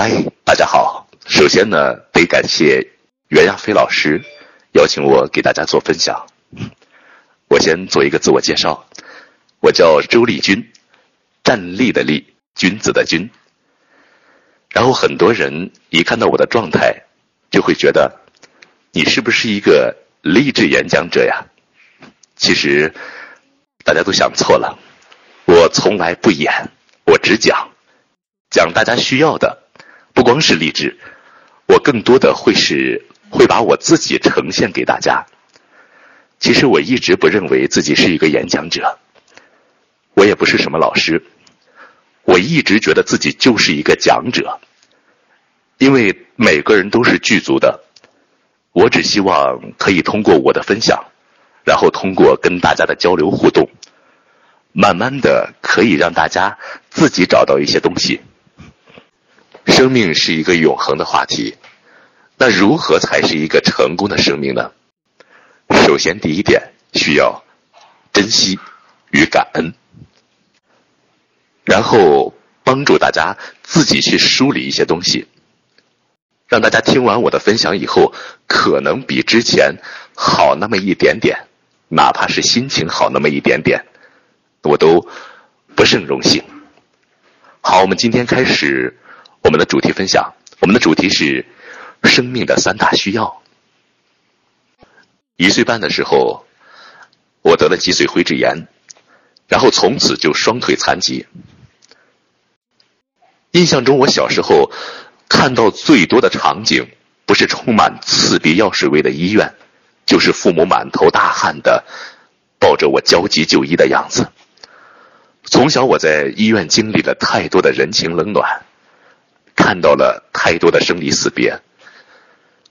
嗨，大家好。首先呢，得感谢袁亚飞老师邀请我给大家做分享。我先做一个自我介绍，我叫周立军，站立的立，君子的君。然后很多人一看到我的状态，就会觉得你是不是一个励志演讲者呀？其实大家都想错了，我从来不演，我只讲，讲大家需要的，光是励志，我更多的会是会把我自己呈现给大家。其实我一直不认为自己是一个演讲者，我也不是什么老师。我一直觉得自己就是一个讲者，因为每个人都是具足的。我只希望可以通过我的分享，然后通过跟大家的交流互动，慢慢的可以让大家自己找到一些东西。生命是一个永恒的话题，那如何才是一个成功的生命呢？首先，第一点需要珍惜与感恩。然后帮助大家自己去梳理一些东西，让大家听完我的分享以后，可能比之前好那么一点点，哪怕是心情好那么一点点，我都不胜荣幸。好，我们今天开始我们的主题分享，我们的主题是生命的三大需要。一岁半的时候，我得了脊髓灰质炎，然后从此就双腿残疾。印象中，我小时候看到最多的场景，不是充满刺鼻药水味的医院，就是父母满头大汗的抱着我焦急就医的样子。从小我在医院经历了太多的人情冷暖，看到了太多的生离死别。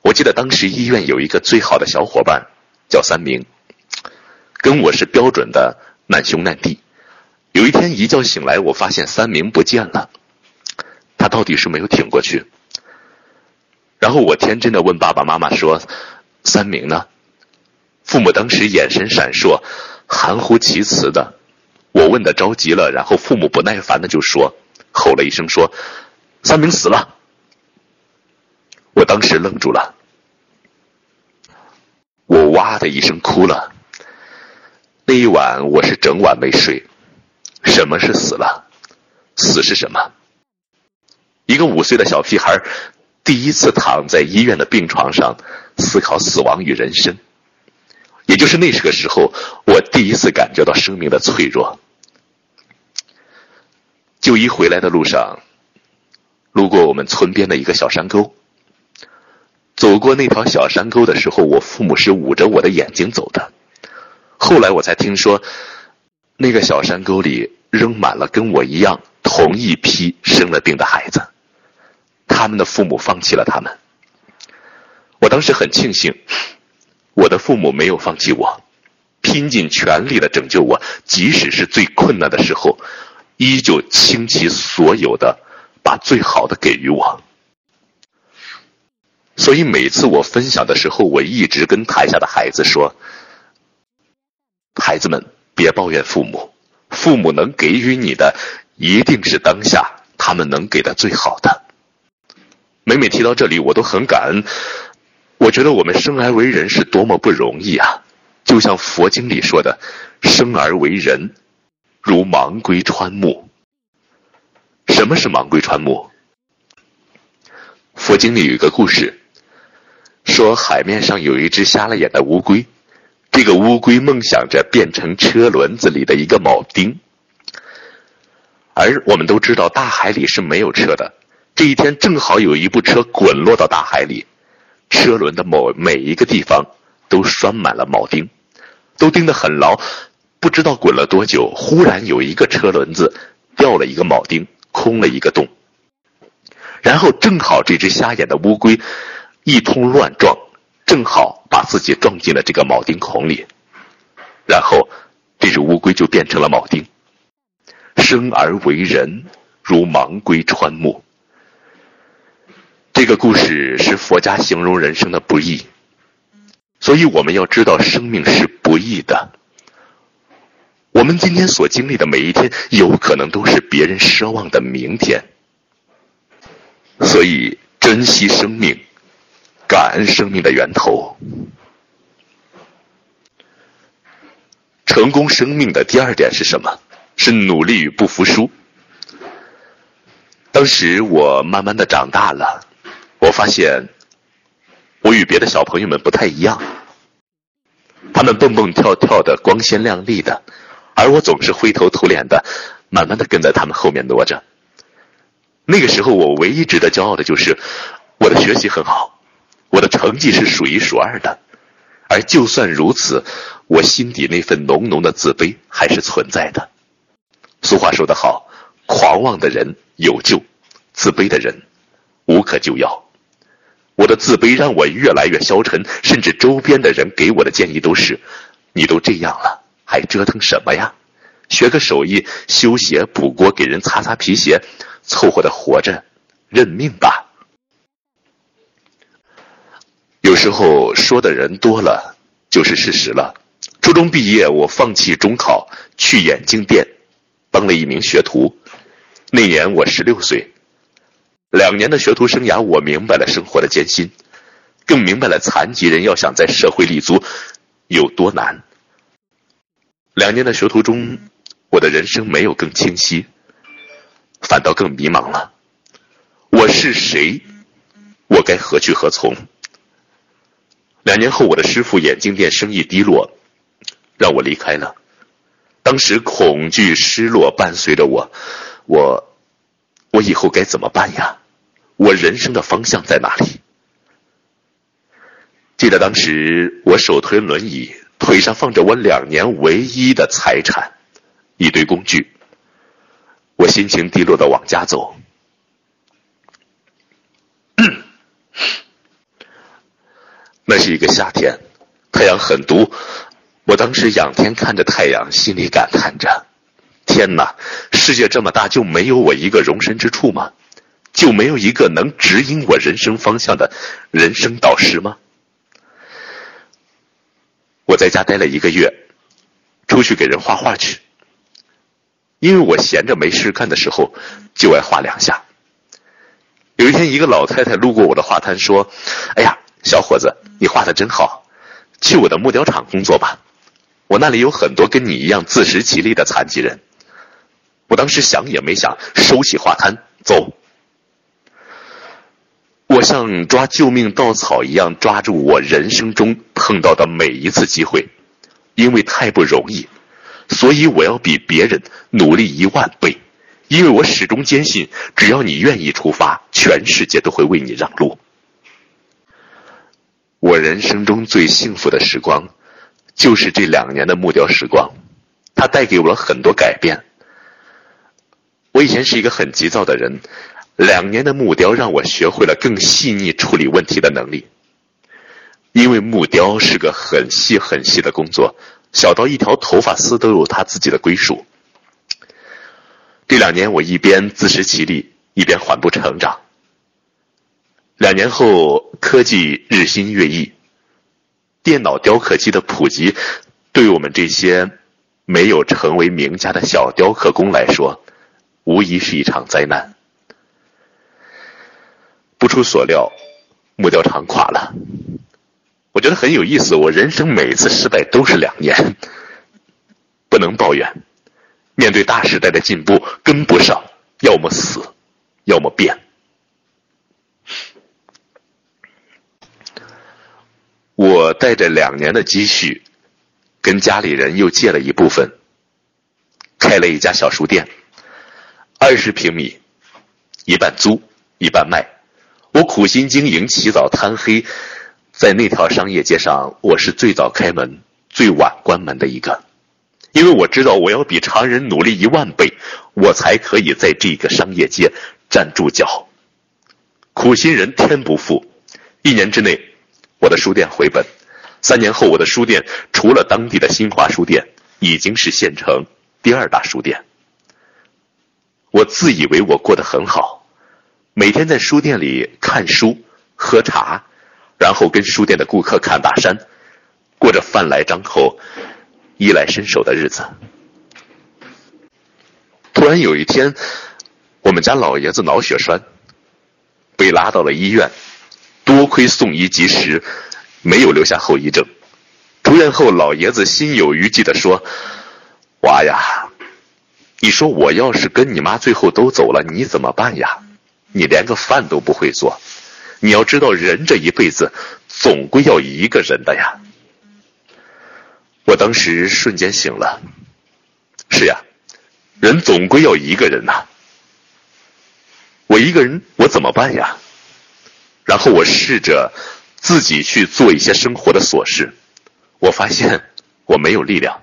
我记得当时医院有一个最好的小伙伴，叫三明，跟我是标准的难兄难弟。有一天一觉醒来，我发现三明不见了。他到底是没有挺过去，然后我天真的问爸爸妈妈说：“三明呢？”父母当时眼神闪烁，含糊其辞的。我问的着急了，然后父母不耐烦的就说：“吼了一声说，三明死了。”我当时愣住了，我哇的一声哭了。那一晚我是整晚没睡。什么是死了？死是什么？一个五岁的小屁孩，第一次躺在医院的病床上思考死亡与人生。也就是那个时候，我第一次感觉到生命的脆弱。就医回来的路上，路过我们村边的一个小山沟。走过那条小山沟的时候，我父母是捂着我的眼睛走的。后来我才听说，那个小山沟里扔满了跟我一样同一批生了病的孩子。他们的父母放弃了他们，我当时很庆幸，我的父母没有放弃我，拼尽全力的拯救我，即使是最困难的时候，依旧倾其所有的把最好的给予我。所以每次我分享的时候，我一直跟台下的孩子说：“孩子们，别抱怨父母，父母能给予你的，一定是当下他们能给的最好的。”每每提到这里，我都很感恩。我觉得我们生而为人是多么不容易啊！就像佛经里说的：“生而为人，如盲龟穿木。”什么是盲龟穿木？佛经里有一个故事，说海面上有一只瞎了眼的乌龟，这个乌龟梦想着变成车轮子里的一个铆钉，而我们都知道大海里是没有车的。这一天正好有一部车滚落到大海里，车轮的某每一个地方都拴满了铆钉，都钉得很牢。不知道滚了多久，忽然有一个车轮子掉了一个铆钉，空了一个洞。然后正好这只瞎眼的乌龟一通乱撞，正好把自己撞进了这个铆钉孔里。然后这只乌龟就变成了铆钉。生而为人，如盲龟穿木。这个故事是佛家形容人生的不易，所以我们要知道生命是不易的。我们今天所经历的每一天，有可能都是别人奢望的明天。所以珍惜生命，感恩生命的源头。成功生命的第二点是什么？是努力与不服输。当时我慢慢的长大了，我发现我与别的小朋友们不太一样。他们蹦蹦跳跳的，光鲜亮丽的，而我总是灰头土脸的，慢慢的跟在他们后面挪着。那个时候，我唯一值得骄傲的就是我的学习很好，我的成绩是数一数二的。而就算如此，我心底那份浓浓的自卑还是存在的。俗话说得好，狂妄的人有救，自卑的人无可救药。我的自卑让我越来越消沉，甚至周边的人给我的建议都是：“你都这样了，还折腾什么呀？学个手艺，修鞋、补锅，给人擦擦皮鞋，凑合的活着，认命吧。”有时候说的人多了，就是事实了。初中毕业，我放弃中考，去眼镜店当了一名学徒。那年我十六岁。两年的学徒生涯，我明白了生活的艰辛，更明白了残疾人要想在社会立足有多难。两年的学徒中，我的人生没有更清晰，反倒更迷茫了。我是谁？我该何去何从？两年后，我的师傅眼镜店生意低落，让我离开了。当时恐惧、失落伴随着我，我，我以后该怎么办呀？我人生的方向在哪里？记得当时我手推轮椅，腿上放着我两年唯一的财产，一堆工具。我心情低落的往家走。那是一个夏天，太阳很毒。我当时仰天看着太阳，心里感叹着：“天哪，世界这么大，就没有我一个容身之处吗？”就没有一个能指引我人生方向的人生导师吗？我在家待了一个月，出去给人画画去。因为我闲着没事干的时候，就爱画两下。有一天，一个老太太路过我的画摊，说：“哎呀，小伙子，你画的真好，去我的木雕厂工作吧。我那里有很多跟你一样自食其力的残疾人。”我当时想也没想，收起画摊，走。我像抓救命稻草一样抓住我人生中碰到的每一次机会，因为太不容易，所以我要比别人努力一万倍，因为我始终坚信，只要你愿意出发，全世界都会为你让路。我人生中最幸福的时光，就是这两年的木雕时光，它带给我了很多改变。我以前是一个很急躁的人。两年的木雕让我学会了更细腻处理问题的能力，因为木雕是个很细很细的工作，小到一条头发丝都有它自己的归属。这两年我一边自食其力，一边缓步成长。两年后，科技日新月异，电脑雕刻机的普及，对我们这些没有成为名家的小雕刻工来说，无疑是一场灾难。不出所料，木雕厂垮了。我觉得很有意思。我人生每一次失败都是两年，不能抱怨。面对大时代的进步，跟不上，要么死，要么变。我带着两年的积蓄，跟家里人又借了一部分，开了一家小书店，二十平米，一半租，一半卖。我苦心经营，起早贪黑，在那条商业街上，我是最早开门、最晚关门的一个，因为我知道我要比常人努力一万倍，我才可以在这个商业街站住脚。苦心人天不负，一年之内，我的书店回本。三年后，我的书店除了当地的新华书店，已经是县城第二大书店。我自以为我过得很好。每天在书店里看书、喝茶，然后跟书店的顾客看大山，过着饭来张口、衣来伸手的日子。突然有一天，我们家老爷子脑血栓，被拉到了医院，多亏送医及时，没有留下后遗症。出院后，老爷子心有余悸地说：“娃呀，你说我要是跟你妈最后都走了，你怎么办呀？你连个饭都不会做。你要知道，人这一辈子总归要一个人的呀。”我当时瞬间醒了。是呀，人总归要一个人呐。我一个人，我怎么办呀？然后我试着自己去做一些生活的琐事。我发现我没有力量。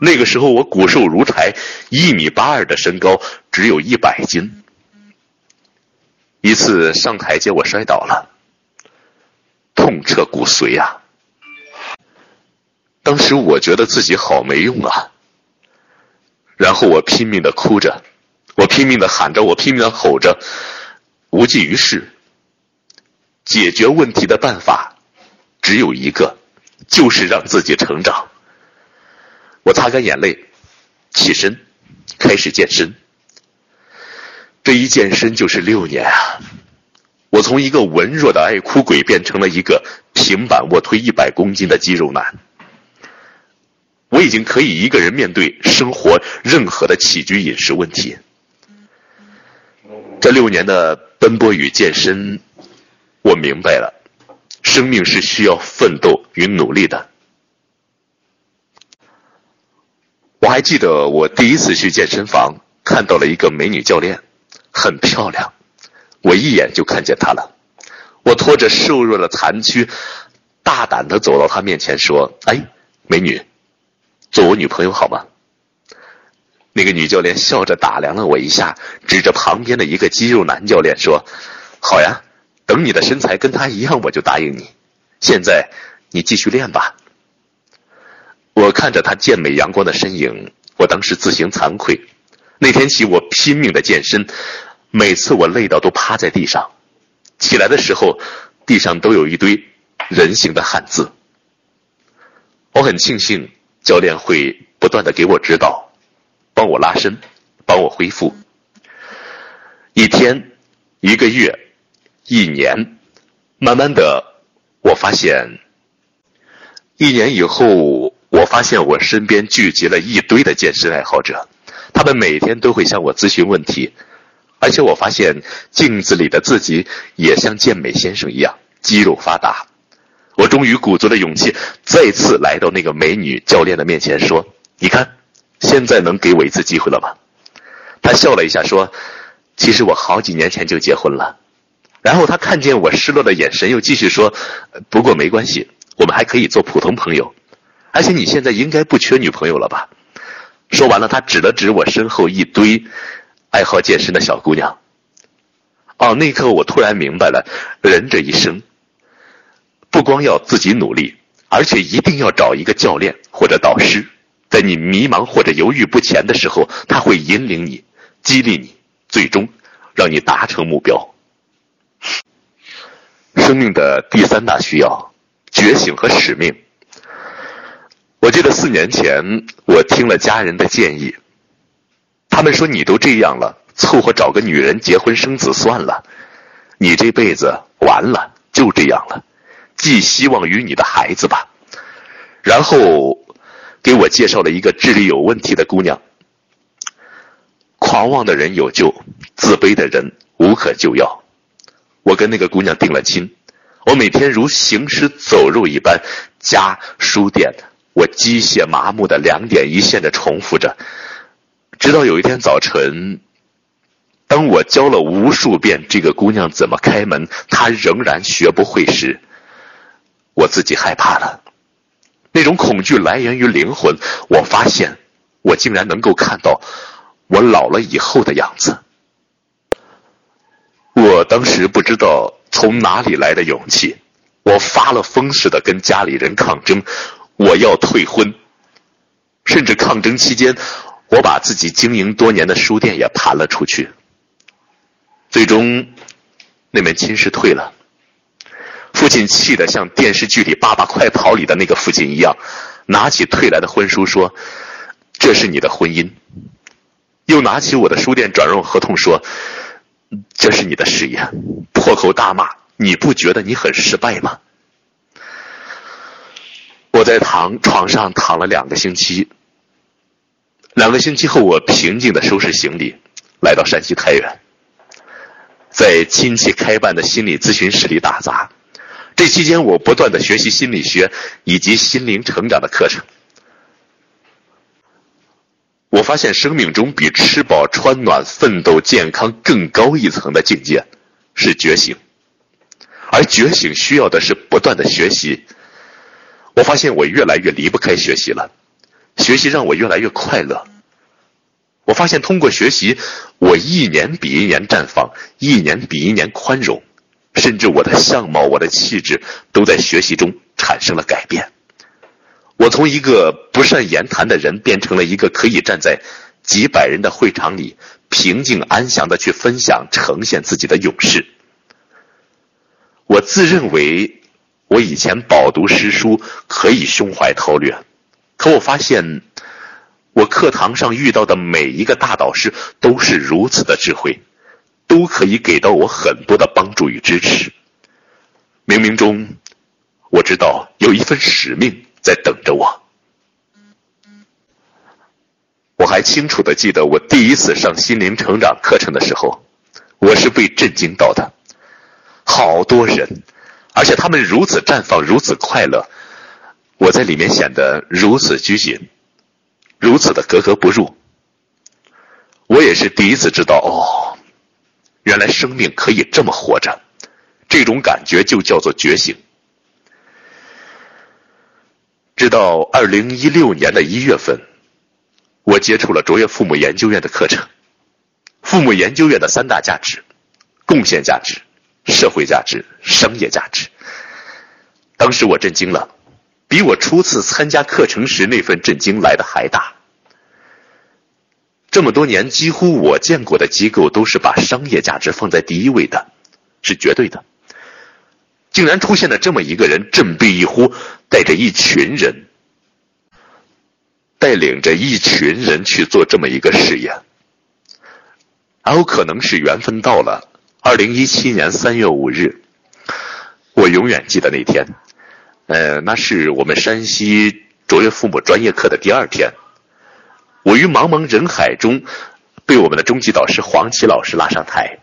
那个时候我骨瘦如柴，一米八二的身高，只有一百斤。一次上台阶我摔倒了，痛彻骨髓啊！当时我觉得自己好没用啊。然后我拼命的哭着，我拼命的喊着，我拼命的吼着，无济于事。解决问题的办法只有一个。就是让自己成长。我擦干眼泪，起身，开始健身。这一健身就是六年啊！我从一个文弱的爱哭鬼变成了一个平板卧推一百公斤的肌肉男。我已经可以一个人面对生活任何的起居饮食问题。这六年的奔波与健身，我明白了。生命是需要奋斗与努力的。我还记得我第一次去健身房，看到了一个美女教练，很漂亮，我一眼就看见她了。我拖着瘦弱的残躯，大胆的走到她面前说：“哎，美女，做我女朋友好吗？”那个女教练笑着打量了我一下，指着旁边的一个肌肉男教练说：“好呀。”等你的身材跟他一样，我就答应你。现在你继续练吧。我看着他健美阳光的身影，我当时自行惭愧。那天起，我拼命的健身，每次我累到都趴在地上，起来的时候，地上都有一堆人形的汉字。我很庆幸教练会不断的给我指导，帮我拉伸，帮我恢复。一天，一个月。一年，慢慢的，我发现，一年以后，我发现我身边聚集了一堆的健身爱好者，他们每天都会向我咨询问题，而且我发现镜子里的自己也像健美先生一样肌肉发达。我终于鼓足了勇气，再次来到那个美女教练的面前，说：“你看，现在能给我一次机会了吗？”他笑了一下，说：“其实我好几年前就结婚了。”然后他看见我失落的眼神，又继续说：“不过没关系，我们还可以做普通朋友。而且你现在应该不缺女朋友了吧？”说完了，他指了指我身后一堆爱好健身的小姑娘。哦，那一刻我突然明白了，人这一生不光要自己努力，而且一定要找一个教练或者导师，在你迷茫或者犹豫不前的时候，他会引领你、激励你，最终让你达成目标。生命的第三大需要，觉醒和使命。我记得四年前，我听了家人的建议，他们说：“你都这样了，凑合找个女人结婚生子算了，你这辈子完了，就这样了，寄希望于你的孩子吧。”然后给我介绍了一个智力有问题的姑娘。狂妄的人有救，自卑的人无可救药。我跟那个姑娘定了亲，我每天如行尸走肉一般，家书店，我机械麻木的两点一线的重复着，直到有一天早晨，当我教了无数遍这个姑娘怎么开门，她仍然学不会时，我自己害怕了。那种恐惧来源于灵魂，我发现我竟然能够看到我老了以后的样子。我当时不知道从哪里来的勇气，我发了疯似的跟家里人抗争，我要退婚。甚至抗争期间，我把自己经营多年的书店也盘了出去。最终，那门亲事退了。父亲气得像电视剧里《爸爸快跑》里的那个父亲一样，拿起退来的婚书说：“这是你的婚姻。”又拿起我的书店转让合同说。这是你的事业，破口大骂，你不觉得你很失败吗？我在躺床上躺了两个星期，两个星期后，我平静的收拾行李，来到山西太原，在亲戚开办的心理咨询室里打杂。这期间，我不断的学习心理学以及心灵成长的课程。我发现生命中比吃饱穿暖、奋斗健康更高一层的境界是觉醒，而觉醒需要的是不断的学习。我发现我越来越离不开学习了，学习让我越来越快乐。我发现通过学习，我一年比一年绽放，一年比一年宽容，甚至我的相貌、我的气质都在学习中产生了改变。我从一个不善言谈的人，变成了一个可以站在几百人的会场里平静安详的去分享、呈现自己的勇士。我自认为，我以前饱读诗书可以胸怀韬略，可我发现，我课堂上遇到的每一个大导师都是如此的智慧，都可以给到我很多的帮助与支持。冥冥中，我知道有一份使命。在等着我。我还清楚的记得，我第一次上心灵成长课程的时候，我是被震惊到的。好多人，而且他们如此绽放，如此快乐，我在里面显得如此拘谨，如此的格格不入。我也是第一次知道，哦，原来生命可以这么活着，这种感觉就叫做觉醒。直到二零一六年的一月份，我接触了卓越父母研究院的课程。父母研究院的三大价值：贡献价值、社会价值、商业价值。当时我震惊了，比我初次参加课程时那份震惊来的还大。这么多年，几乎我见过的机构都是把商业价值放在第一位的，是绝对的。竟然出现了这么一个人，振臂一呼，带着一群人，带领着一群人去做这么一个事业。然后可能是缘分到了，二零一七年三月五日，我永远记得那天。呃，那是我们山西卓越父母专业课的第二天，我于茫茫人海中，被我们的中级导师黄琦老师拉上台。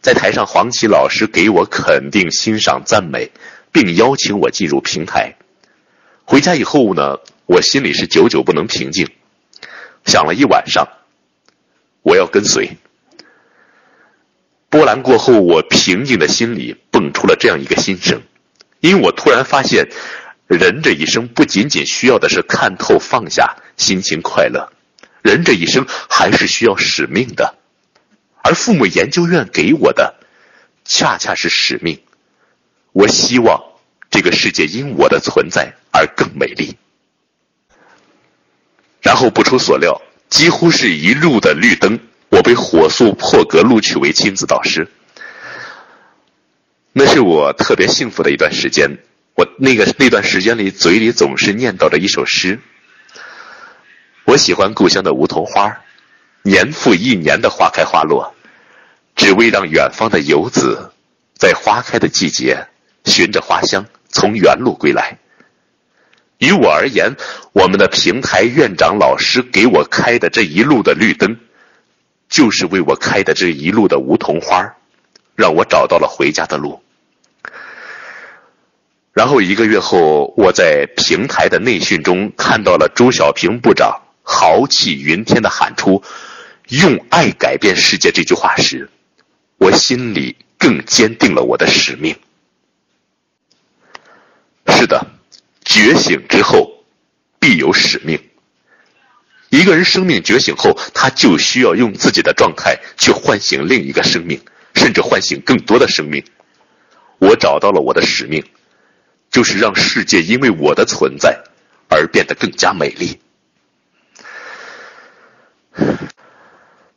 在台上，黄琦老师给我肯定、欣赏、赞美，并邀请我进入平台。回家以后呢，我心里是久久不能平静，想了一晚上，我要跟随。波澜过后，我平静的心里蹦出了这样一个心声，因为我突然发现，人这一生不仅仅需要的是看透、放下、心情快乐，人这一生还是需要使命的。而父母研究院给我的，恰恰是使命。我希望这个世界因我的存在而更美丽。然后不出所料，几乎是一路的绿灯，我被火速破格录取为亲子导师。那是我特别幸福的一段时间。我那个那段时间里，嘴里总是念叨着一首诗。我喜欢故乡的梧桐花。年复一年的花开花落，只为让远方的游子，在花开的季节，循着花香从原路归来。于我而言，我们的平台院长老师给我开的这一路的绿灯，就是为我开的这一路的梧桐花，让我找到了回家的路。然后一个月后，我在平台的内训中看到了朱小平部长豪气云天的喊出。用爱改变世界这句话时，我心里更坚定了我的使命。是的，觉醒之后必有使命。一个人生命觉醒后，他就需要用自己的状态去唤醒另一个生命，甚至唤醒更多的生命。我找到了我的使命，就是让世界因为我的存在而变得更加美丽。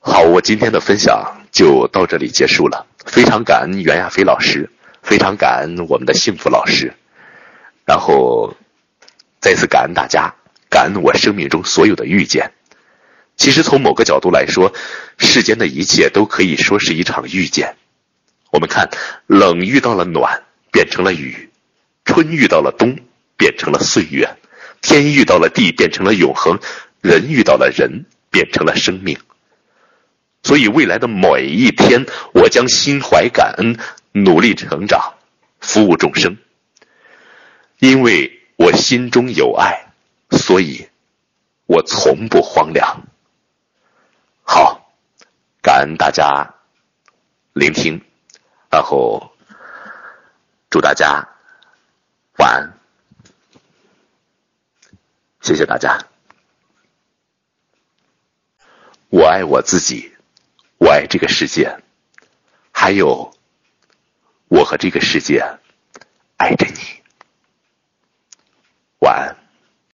好，我今天的分享就到这里结束了。非常感恩袁亚飞老师，非常感恩我们的幸福老师，然后再次感恩大家，感恩我生命中所有的遇见。其实从某个角度来说，世间的一切都可以说是一场遇见。我们看，冷遇到了暖，变成了雨；春遇到了冬，变成了岁月；天遇到了地，变成了永恒；人遇到了人，变成了生命。所以，未来的每一天，我将心怀感恩，努力成长，服务众生。因为我心中有爱，所以我从不荒凉。好，感恩大家聆听，然后祝大家晚安，谢谢大家。我爱我自己。我爱这个世界，还有，我和这个世界爱着你。晚安